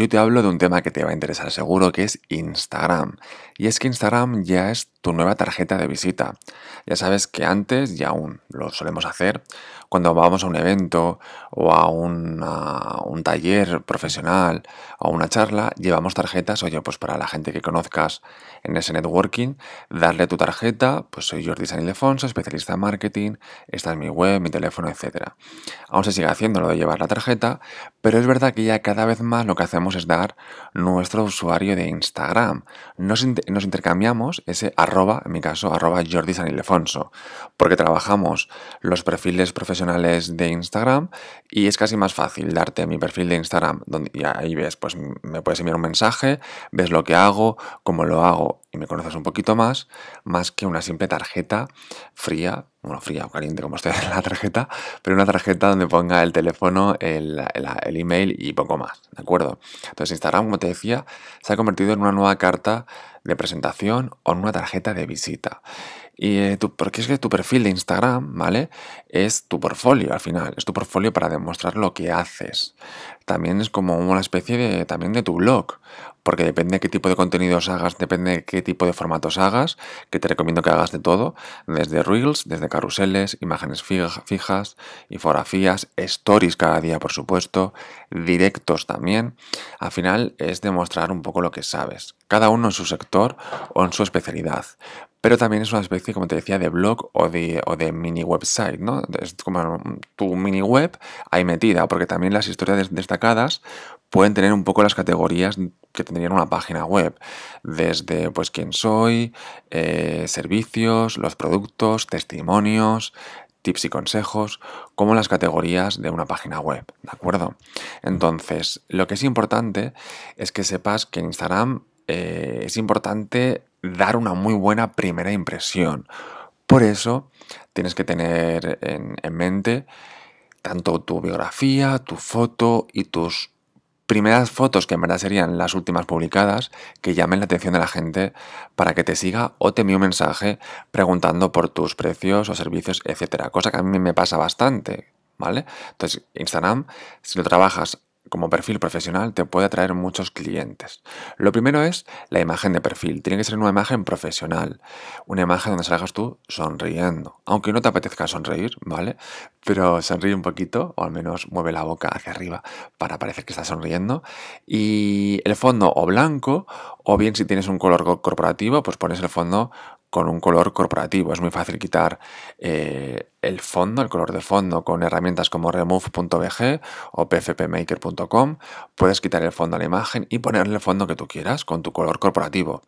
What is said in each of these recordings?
Yo te hablo de un tema que te va a interesar seguro, que es Instagram. Y es que Instagram ya es tu nueva tarjeta de visita. Ya sabes que antes, y aún lo solemos hacer, cuando vamos a un evento o a, un taller profesional o a una charla, llevamos tarjetas, oye, pues para la gente que conozcas en ese networking, darle tu tarjeta, pues soy Jordi San Ildefonso, especialista en marketing, esta es mi web, mi teléfono, etc. Aún se sigue haciendo lo de llevar la tarjeta, pero es verdad que ya cada vez más lo que hacemos es dar nuestro usuario de Instagram. Nos, nos intercambiamos ese arroba, en mi caso, arroba Jordi San Ildefonso, porque trabajamos los perfiles profesionales de Instagram y es casi más fácil darte mi perfil de Instagram, donde y ahí ves, pues me puedes enviar un mensaje, ves lo que hago, cómo lo hago y me conoces un poquito más, más que una simple tarjeta fría, bueno, fría o caliente como esté la tarjeta, pero una tarjeta donde ponga el teléfono, el, el, email y poco más, ¿de acuerdo? Entonces Instagram, como te decía, se ha convertido en una nueva carta de presentación o en una tarjeta de visita. Y eh, porque es que tu perfil de Instagram, ¿vale? Es tu portfolio al final, es tu portfolio para demostrar lo que haces. También es como una especie también de tu blog, porque depende de qué tipo de contenidos hagas, depende de qué tipo de formatos hagas, que te recomiendo que hagas de todo, desde reels, desde carruseles, imágenes fijas, infografías, stories cada día, por supuesto, directos también. Al final es demostrar un poco lo que sabes, cada uno en su sector o en su especialidad pero también es una especie, como te decía, de blog o de, o de mini website, ¿no? Es como tu mini web ahí metida, porque también las historias destacadas pueden tener un poco las categorías que tendrían una página web, desde pues quién soy, eh, servicios, los productos, testimonios, tips y consejos, como las categorías de una página web, ¿de acuerdo? Entonces, lo que es importante es que sepas que en Instagram eh, es importante dar una muy buena primera impresión. Por eso tienes que tener en, mente tanto tu biografía, tu foto y tus primeras fotos, que en verdad serían las últimas publicadas, que llamen la atención de la gente para que te siga o te envíe un mensaje preguntando por tus precios o servicios, etcétera. Cosa que a mí me pasa bastante, ¿vale? Entonces, Instagram, si lo trabajas como perfil profesional te puede atraer muchos clientes. Lo primero es la imagen de perfil. Tiene que ser una imagen profesional. Una imagen donde salgas tú sonriendo. Aunque no te apetezca sonreír, ¿vale? Pero sonríe un poquito, o al menos mueve la boca hacia arriba para parecer que estás sonriendo. Y el fondo o blanco, o bien si tienes un color corporativo, pues pones el fondo con un color corporativo. Es muy fácil quitar eh, el fondo, el color de fondo, con herramientas como remove.bg o pfpmaker.com. Puedes quitar el fondo a la imagen y ponerle el fondo que tú quieras con tu color corporativo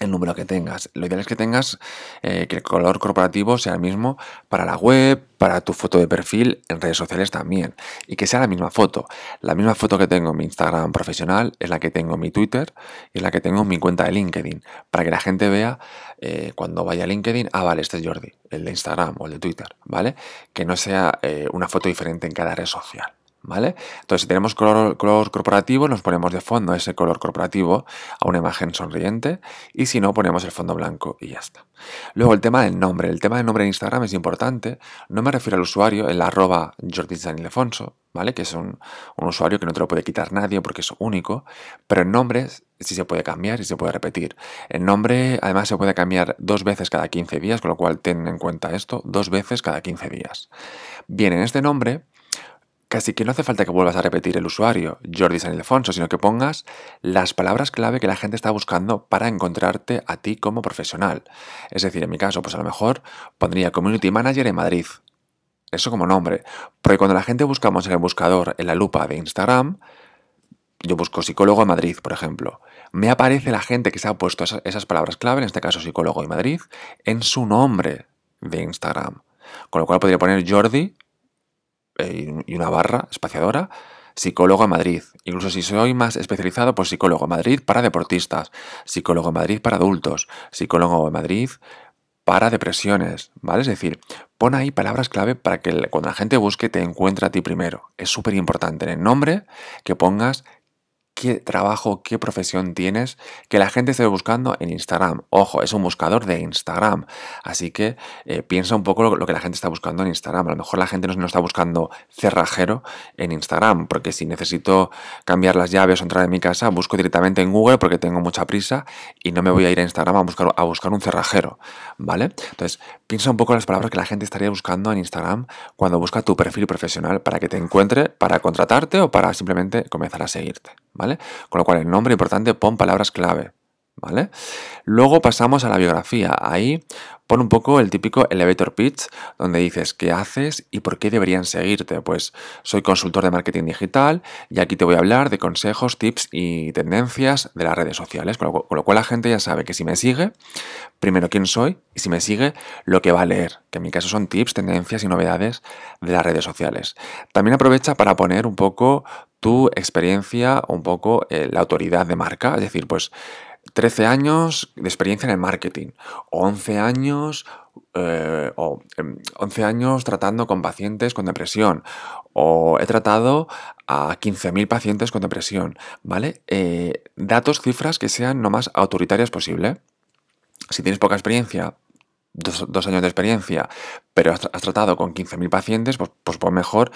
el número que tengas. Lo ideal es que tengas eh, que el color corporativo sea el mismo para la web, para tu foto de perfil, en redes sociales también. Y que sea la misma foto. La misma foto que tengo en mi Instagram profesional es la que tengo en mi Twitter y es la que tengo en mi cuenta de LinkedIn. Para que la gente vea eh, cuando vaya a LinkedIn, ah, vale, este es Jordi, el de Instagram o el de Twitter, ¿vale? Que no sea eh, una foto diferente en cada red social. ¿Vale? Entonces, si tenemos color, corporativo, nos ponemos de fondo ese color corporativo a una imagen sonriente y si no, ponemos el fondo blanco y ya está. Luego, el tema del nombre. El tema del nombre en Instagram es importante. No me refiero al usuario, el arroba Jordi ¿vale? Que es un, usuario que no te lo puede quitar nadie porque es único, pero el nombre sí se puede cambiar y se puede repetir. El nombre además se puede cambiar dos veces cada 15 días, con lo cual ten en cuenta esto, dos veces cada 15 días. Bien, en este nombre Casi que no hace falta que vuelvas a repetir el usuario, Jordi San Ildefonso, sino que pongas las palabras clave que la gente está buscando para encontrarte a ti como profesional. Es decir, en mi caso, pues a lo mejor pondría Community Manager en Madrid. Eso como nombre. Porque cuando la gente buscamos en el buscador, en la lupa de Instagram, yo busco psicólogo en Madrid, por ejemplo. Me aparece la gente que se ha puesto esas palabras clave, en este caso psicólogo en Madrid, en su nombre de Instagram. Con lo cual podría poner Jordi y una barra espaciadora, psicólogo en Madrid. Incluso si soy más especializado, pues psicólogo en Madrid para deportistas, psicólogo en Madrid para adultos, psicólogo en Madrid para depresiones, ¿vale? Es decir, pon ahí palabras clave para que cuando la gente busque te encuentre a ti primero. Es súper importante en el nombre que pongas qué trabajo, qué profesión tienes que la gente esté buscando en Instagram. Ojo, es un buscador de Instagram. Así que eh, piensa un poco lo, que la gente está buscando en Instagram. A lo mejor la gente no, no, está buscando cerrajero en Instagram, porque si necesito cambiar las llaves o entrar en mi casa, busco directamente en Google porque tengo mucha prisa y no me voy a ir a Instagram a buscar, a buscar un cerrajero. ¿Vale? Entonces, piensa un poco las palabras que la gente estaría buscando en Instagram cuando busca tu perfil profesional para que te encuentre, para contratarte o para simplemente comenzar a seguirte. ¿Vale? Con lo cual, el nombre importante, pon palabras clave, ¿vale? Luego pasamos a la biografía. Ahí pon un poco el típico elevator pitch, donde dices qué haces y por qué deberían seguirte. Pues soy consultor de marketing digital y aquí te voy a hablar de consejos, tips y tendencias de las redes sociales. Con lo, cual la gente ya sabe que si me sigue, primero quién soy y si me sigue, lo que va a leer. Que en mi caso son tips, tendencias y novedades de las redes sociales. También aprovecha para poner un poco tu experiencia, un poco eh, la autoridad de marca. Es decir, pues 13 años de experiencia en el marketing, 11 años, eh, o 11 em, años tratando con pacientes con depresión, o he tratado a 15.000 pacientes con depresión, ¿vale? Eh, datos, cifras que sean lo más autoritarias posible. Si tienes poca experiencia, dos, años de experiencia, pero has, tratado con 15.000 pacientes, pues, pues, pues, mejor.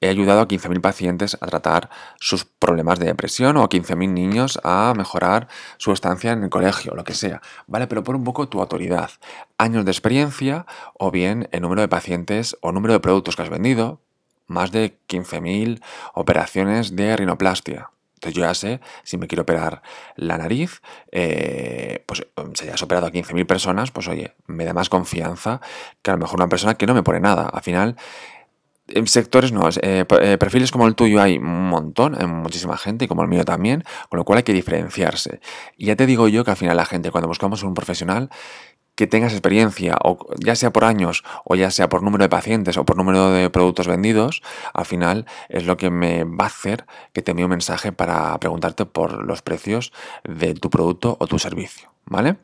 He ayudado a 15.000 pacientes a tratar sus problemas de depresión o a 15.000 niños a mejorar su estancia en el colegio, lo que sea, ¿vale? Pero por un poco tu autoridad, años de experiencia o bien el número de pacientes o número de productos que has vendido, más de 15.000 operaciones de rinoplastia, entonces yo ya sé, si me quiero operar la nariz, eh, pues si ya has operado a 15.000 personas, pues oye, me da más confianza que a lo mejor una persona que no me pone nada. Al final, en sectores no, eh, eh, perfiles como el tuyo hay un montón, hay muchísima gente y como el mío también, con lo cual hay que diferenciarse. Y ya te digo yo que al final la gente cuando buscamos un profesional que tengas experiencia, o ya sea por años, o ya sea por número de pacientes, o por número de productos vendidos, al final es lo que me va a hacer que te envíe un mensaje para preguntarte por los precios de tu producto o tu servicio. ¿Vale?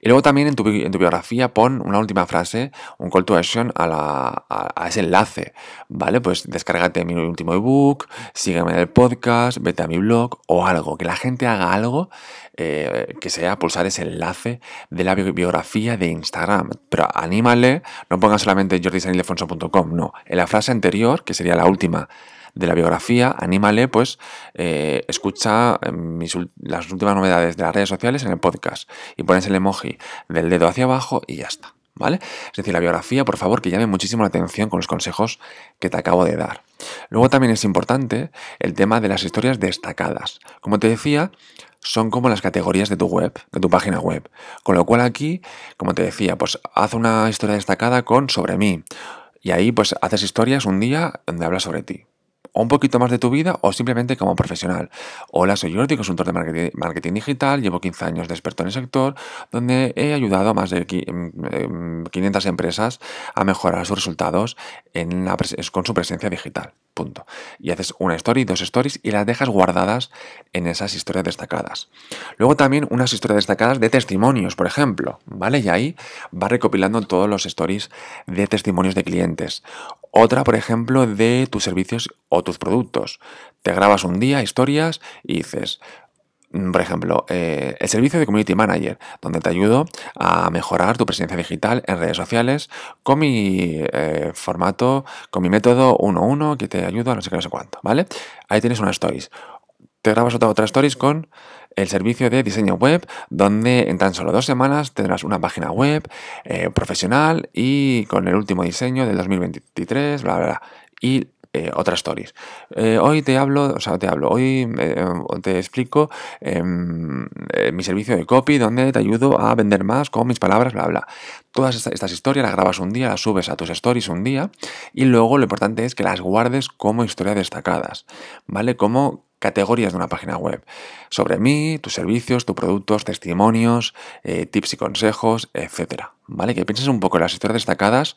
Y luego también en tu, biografía pon una última frase, un call to action a, a, ese enlace, ¿vale? Pues descárgate mi último ebook, sígueme en el podcast, vete a mi blog o algo, que la gente haga algo eh, que sea pulsar ese enlace de la biografía de Instagram. Pero anímale, no pongas solamente jordisanildefonso.com, no. En la frase anterior, que sería la última de la biografía, anímale, pues eh, escucha eh, las últimas novedades de las redes sociales en el podcast y pones el emoji del dedo hacia abajo y ya está. ¿Vale? Es decir, la biografía, por favor, que llame muchísimo la atención con los consejos que te acabo de dar. Luego también es importante el tema de las historias destacadas. Como te decía, son como las categorías de tu web, de tu página web. Con lo cual aquí, como te decía, pues haz una historia destacada con sobre mí. Y ahí pues haces historias un día donde hablas sobre ti o un poquito más de tu vida o simplemente como profesional. Hola, soy Jordi, consultor de marketing, digital, llevo 15 años de experto en el sector, donde he ayudado a más de 500 em, em, empresas a mejorar sus resultados en con su presencia digital. Punto. Y haces una story, dos stories y las dejas guardadas en esas historias destacadas. Luego también unas historias destacadas de testimonios, por ejemplo, ¿vale? Y ahí va recopilando todos los stories de testimonios de clientes. Otra, por ejemplo, de tus servicios o tus productos. Te grabas un día historias y dices, mm, por ejemplo, eh, el servicio de Community Manager, donde te ayudo a mejorar tu presencia digital en redes sociales con mi eh, formato, con mi método 1.1 que te ayuda a no sé qué, no sé cuánto, ¿vale? Ahí tienes una stories. Te grabas otra, otra stories con el servicio de diseño web, donde en tan solo dos semanas tendrás una página web eh, profesional y con el último diseño del 2023, bla, bla, bla. Y eh, otras stories. Eh, hoy te hablo, o sea, te hablo, hoy te explico em, mi servicio de copy donde te ayudo a vender más con mis palabras, bla, bla. Todas estas, historias las grabas un día, las subes a tus stories un día y luego lo importante es que las guardes como historias destacadas, ¿vale? Como categorías de una página web. Sobre mí, tus servicios, tus productos, testimonios, eh, tips y consejos, etc. ¿Vale? Que pienses un poco en las historias destacadas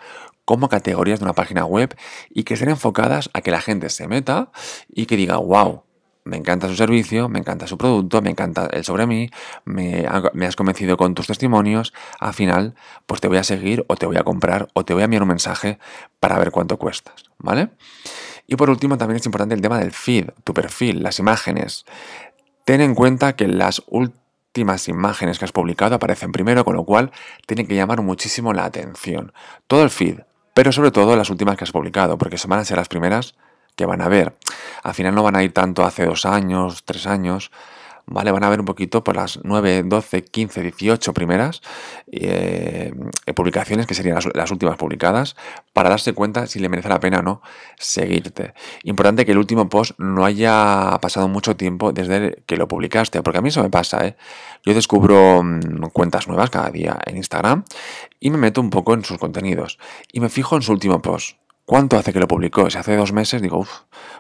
como categorías de una página web y que estén enfocadas a que la gente se meta y que diga, wow, me encanta su servicio, me encanta su producto, me encanta el sobre mí, me, has convencido con tus testimonios, al final pues te voy a seguir o te voy a comprar o te voy a enviar un mensaje para ver cuánto cuestas, ¿vale? Y por último, también es importante el tema del feed, tu perfil, las imágenes. ten en cuenta que las últimas imágenes que has publicado aparecen primero, con lo cual tienen que llamar muchísimo la atención. Todo el feed, pero sobre todo las últimas que has publicado, porque se van a ser las primeras que van a ver. Al final no van a ir tanto hace dos años, tres años, ¿vale? Van a ver un poquito por las 9, 12, 15, 18 primeras eh, publicaciones, que serían las, últimas publicadas, para darse cuenta si le merece la pena o no seguirte. Importante que el último post no haya pasado mucho tiempo desde que lo publicaste, porque a mí eso me pasa, ¿eh? Yo descubro mm, cuentas nuevas cada día en Instagram y me meto un poco en sus contenidos y me fijo en su último post. ¿Cuánto hace que lo publicó? Si hace dos meses, digo, uff,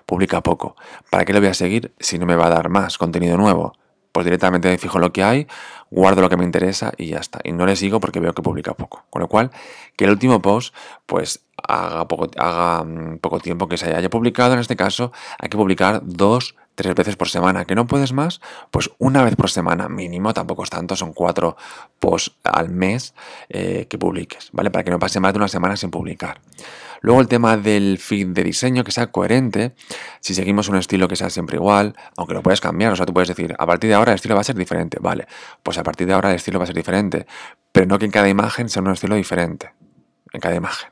publica poco. ¿Para qué lo voy a seguir si no me va a dar más contenido nuevo? Pues directamente me fijo lo que hay, guardo lo que me interesa y ya está. Y no le sigo porque veo que publica poco. Con lo cual, que el último post, pues haga poco, haga mm, poco tiempo que se haya publicado. En este caso, hay que publicar dos, tres veces por semana. ¿Que no puedes más? Pues una vez por semana mínimo, tampoco es tanto, son cuatro posts al mes eh, que publiques, ¿vale? Para que no pase más de una semana sin publicar. Luego el tema del feed de diseño, que sea coherente, si seguimos un estilo que sea siempre igual, aunque lo puedes cambiar, o sea, tú puedes decir, a partir de ahora el estilo va a ser diferente, vale, pues a partir de ahora el estilo va a ser diferente, pero no que en cada imagen sea un estilo diferente, en cada imagen.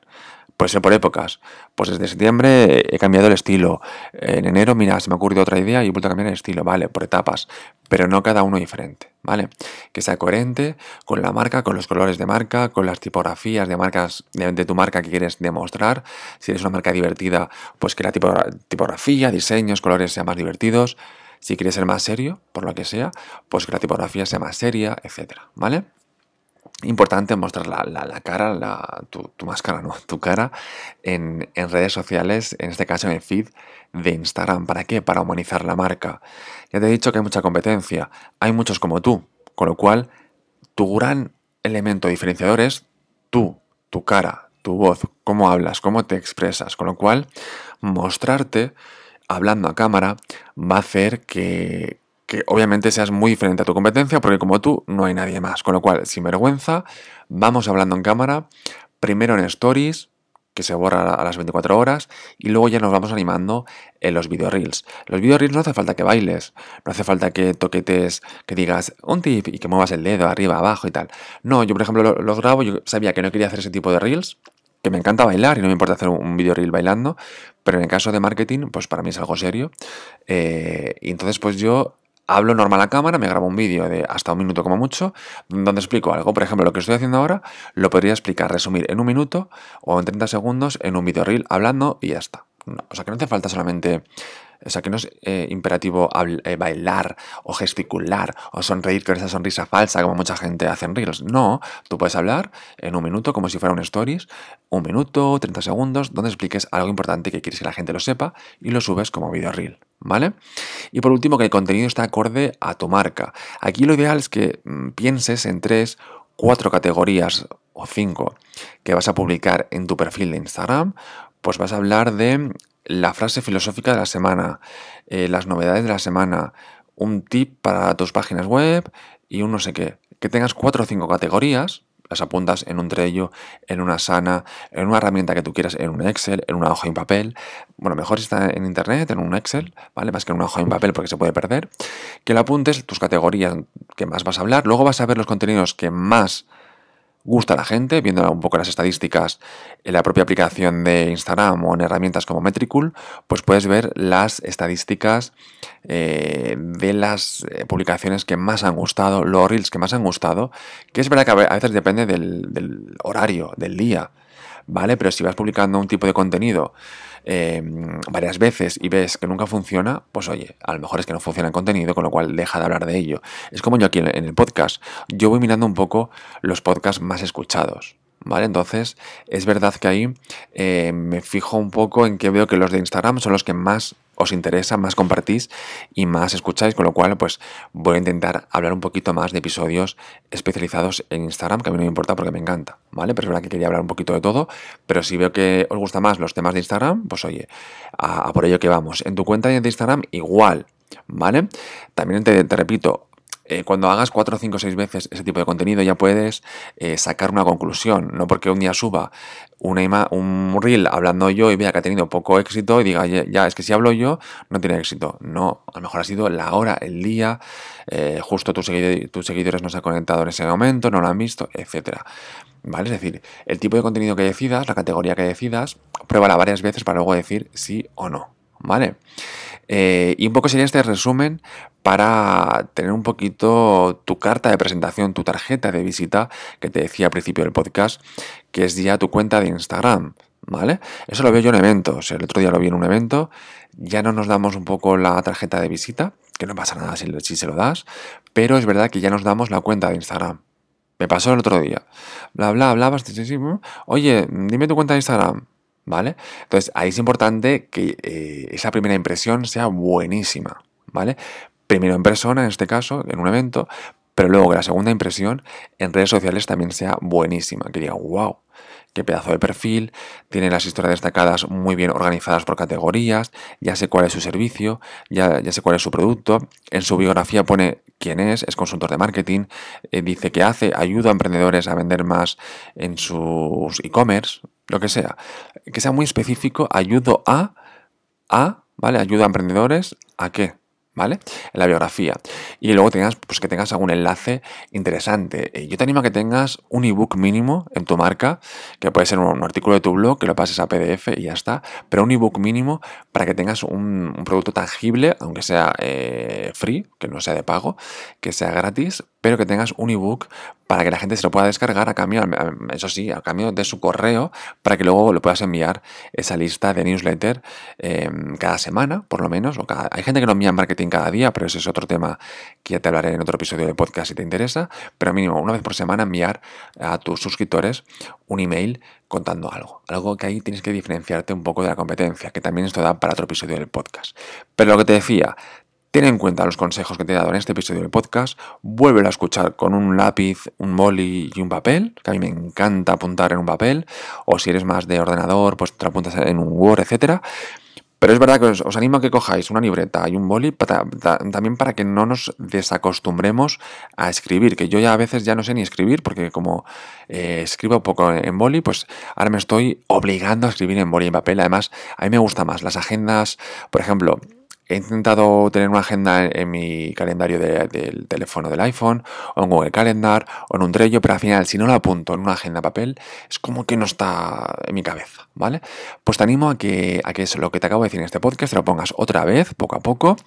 Puede ser por épocas. Pues desde septiembre he cambiado el estilo. En enero, mira, se me ha ocurrido otra idea y he vuelto a cambiar el estilo, ¿vale? Por etapas. Pero no cada uno diferente, ¿vale? Que sea coherente con la marca, con los colores de marca, con las tipografías de marcas de, tu marca que quieres demostrar. Si eres una marca divertida, pues que la tipografía, diseños, colores sean más divertidos. Si quieres ser más serio, por lo que sea, pues que la tipografía sea más seria, etcétera, ¿vale? Importante mostrar la, cara, la, tu, máscara, no, tu cara en, redes sociales, en este caso en el feed de Instagram. ¿Para qué? Para humanizar la marca. Ya te he dicho que hay mucha competencia, hay muchos como tú, con lo cual tu gran elemento diferenciador es tú, tu cara, tu voz, cómo hablas, cómo te expresas, con lo cual mostrarte hablando a cámara va a hacer que, que obviamente seas muy diferente a tu competencia, porque como tú no hay nadie más. Con lo cual, sin vergüenza, vamos hablando en cámara, primero en stories, que se borra a las 24 horas, y luego ya nos vamos animando en los video reels. Los video reels no hace falta que bailes, no hace falta que toquetes, que digas un tip y que muevas el dedo arriba, abajo y tal. No, yo por ejemplo los grabo, yo sabía que no quería hacer ese tipo de reels, que me encanta bailar y no me importa hacer un video reel bailando, pero en el caso de marketing, pues para mí es algo serio. Eh, y entonces pues yo hablo normal a cámara, me grabo un vídeo de hasta un minuto como mucho, donde explico algo. Por ejemplo, lo que estoy haciendo ahora lo podría explicar, resumir en un minuto o en 30 segundos en un video reel hablando y ya está. o sea que no hace falta solamente o sea, que no es eh, imperativo eh, bailar o gesticular o sonreír con esa sonrisa falsa como mucha gente hace en Reels. No, tú puedes hablar en un minuto como si fuera un stories, un minuto, 30 segundos, donde expliques algo importante que quieres que la gente lo sepa y lo subes como video reel. ¿Vale? Y por último, que el contenido está acorde a tu marca. Aquí lo ideal es que mm, pienses en tres, cuatro categorías o cinco que vas a publicar en tu perfil de Instagram. Pues vas a hablar de la frase filosófica de la semana, eh, las novedades de la semana, un tip para tus páginas web y un no sé qué. Que tengas cuatro o cinco categorías, las apuntas en un Trello, en una Sana, en una herramienta que tú quieras, en un Excel, en una hoja en papel. Bueno, mejor si está en Internet, en un Excel, ¿vale? Más que en una hoja en papel porque se puede perder. Que lo apuntes, tus categorías que más vas a hablar. Luego vas a ver los contenidos que más gusta a la gente, viendo un poco las estadísticas en la propia aplicación de Instagram o en herramientas como Metricool, pues puedes ver las estadísticas eh, de las eh, publicaciones que más han gustado, los reels que más han gustado, que es verdad que a veces depende del horario, del día. ¿Vale? Pero si vas publicando un tipo de contenido eh, varias veces y ves que nunca funciona, pues oye, a lo mejor es que no funciona el contenido, con lo cual deja de hablar de ello. Es como yo aquí en el podcast. Yo voy mirando un poco los podcasts más escuchados. ¿Vale? Entonces, es verdad que ahí eh, me fijo un poco en que veo que los de Instagram son los que más os interesa, más compartís y más escucháis, con lo cual pues voy a intentar hablar un poquito más de episodios especializados en Instagram, que a mí no me importa porque me encanta, ¿vale? Pero es verdad que quería hablar un poquito de todo, pero si veo que os gustan más los temas de Instagram, pues oye, a, por ello que vamos. En tu cuenta de Instagram igual, ¿vale? También te repito, eh, cuando hagas 4, 5, 6 veces ese tipo de contenido ya puedes eh, sacar una conclusión, no porque un día suba una un reel hablando yo y vea que ha tenido poco éxito y diga, ya, es que si hablo yo no tiene éxito. No, a lo mejor ha sido la hora, el día, eh, justo tus seguidores no se han conectado en ese momento, no lo han visto, etcétera. ¿Vale? Es decir, el tipo de contenido que decidas, la categoría que decidas, pruébala varias veces para luego decir sí o no. ¿Vale? Eh, y un poco sería este resumen para tener un poquito tu carta de presentación, tu tarjeta de visita que te decía al principio del podcast, que es ya tu cuenta de Instagram. ¿Vale? Eso lo veo yo en eventos. El otro día lo vi en un evento. Ya no nos damos un poco la tarjeta de visita, que no pasa nada si, si se lo das, pero es verdad que ya nos damos la cuenta de Instagram. Me pasó el otro día. Bla, bla, hablabas. Oye, dime tu cuenta de Instagram. ¿Vale? Entonces, ahí es importante que eh, esa primera impresión sea buenísima, ¿vale? Primero en persona, en este caso, en un evento, pero luego que la segunda impresión en redes sociales también sea buenísima, que diga, wow, qué pedazo de perfil, tiene las historias destacadas muy bien organizadas por categorías, ya sé cuál es su servicio, ya, ya sé cuál es su producto, en su biografía pone quién es, es consultor de marketing, eh, dice que hace, ayuda a emprendedores a vender más en sus e-commerce, lo que sea, que sea muy específico, ayudo a, a, ¿vale? Ayuda a emprendedores a qué, ¿vale? En la biografía. Y luego tengas, pues que tengas algún enlace interesante. Eh, yo te animo a que tengas un ebook mínimo en tu marca, que puede ser un, artículo de tu blog, que lo pases a PDF y ya está, pero un ebook mínimo para que tengas un, producto tangible, aunque sea eh, free, que no sea de pago, que sea gratis, pero que tengas un ebook para que la gente se lo pueda descargar a cambio, eso sí, a cambio de su correo, para que luego le puedas enviar esa lista de newsletter em, cada semana, por lo menos. O cada, hay gente que no envía marketing cada día, pero ese es otro tema que ya te hablaré en otro episodio de podcast si te interesa. Pero mínimo, una vez por semana enviar a tus suscriptores un email contando algo. Algo que ahí tienes que diferenciarte un poco de la competencia, que también esto da para otro episodio del podcast. Pero lo que te decía, Ten en cuenta los consejos que te he dado en este episodio del podcast, vuélvelo a escuchar con un lápiz, un boli y un papel, que a mí me encanta apuntar en un papel, o si eres más de ordenador, pues te apuntas en un Word, etcétera. Pero es verdad que os, animo a que cojáis una libreta y un boli también para que no nos desacostumbremos a escribir, que yo ya a veces ya no sé ni escribir, porque como eh, escribo poco en boli, pues ahora me estoy obligando a escribir en boli y en papel. Además, a mí me gusta más las agendas, por ejemplo, He intentado tener una agenda en, mi calendario del teléfono del iPhone, o en Google Calendar, o en un Trello, pero al final, si no lo apunto en una agenda papel, es como que no está en mi cabeza, ¿vale? Pues te animo a que, a que eso, lo que te acabo de decir en este podcast, te lo pongas otra vez, poco a poco,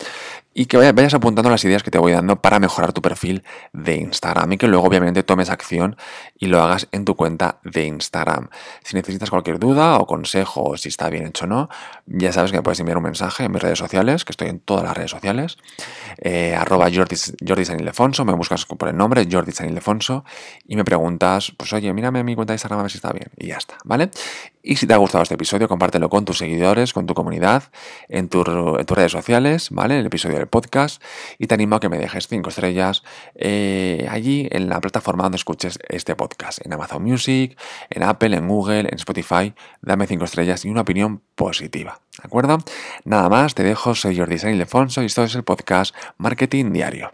y que vayas apuntando las ideas que te voy dando para mejorar tu perfil de Instagram y que luego obviamente tomes acción y lo hagas en tu cuenta de Instagram. Si necesitas cualquier duda o consejo, o si está bien hecho o no, ya sabes que me puedes enviar un mensaje en mis redes sociales, que estoy en todas las redes sociales, eh, arroba Jordi, Jordi San Ildefonso, me buscas por el nombre, Jordi San Ildefonso, y me preguntas, pues oye, mírame mi cuenta de Instagram a ver si está bien, y ya está, ¿vale? Y si te ha gustado este episodio, compártelo con tus seguidores, con tu comunidad, en, tus redes sociales, ¿vale? El episodio del podcast, y te animo a que me dejes cinco estrellas eh, allí en la plataforma donde escuches este podcast, en Amazon Music, en Apple, en Google, en Spotify, dame cinco estrellas y una opinión positiva, ¿de acuerdo? Nada más, te dejo, soy Jordi San y esto es el podcast Marketing Diario.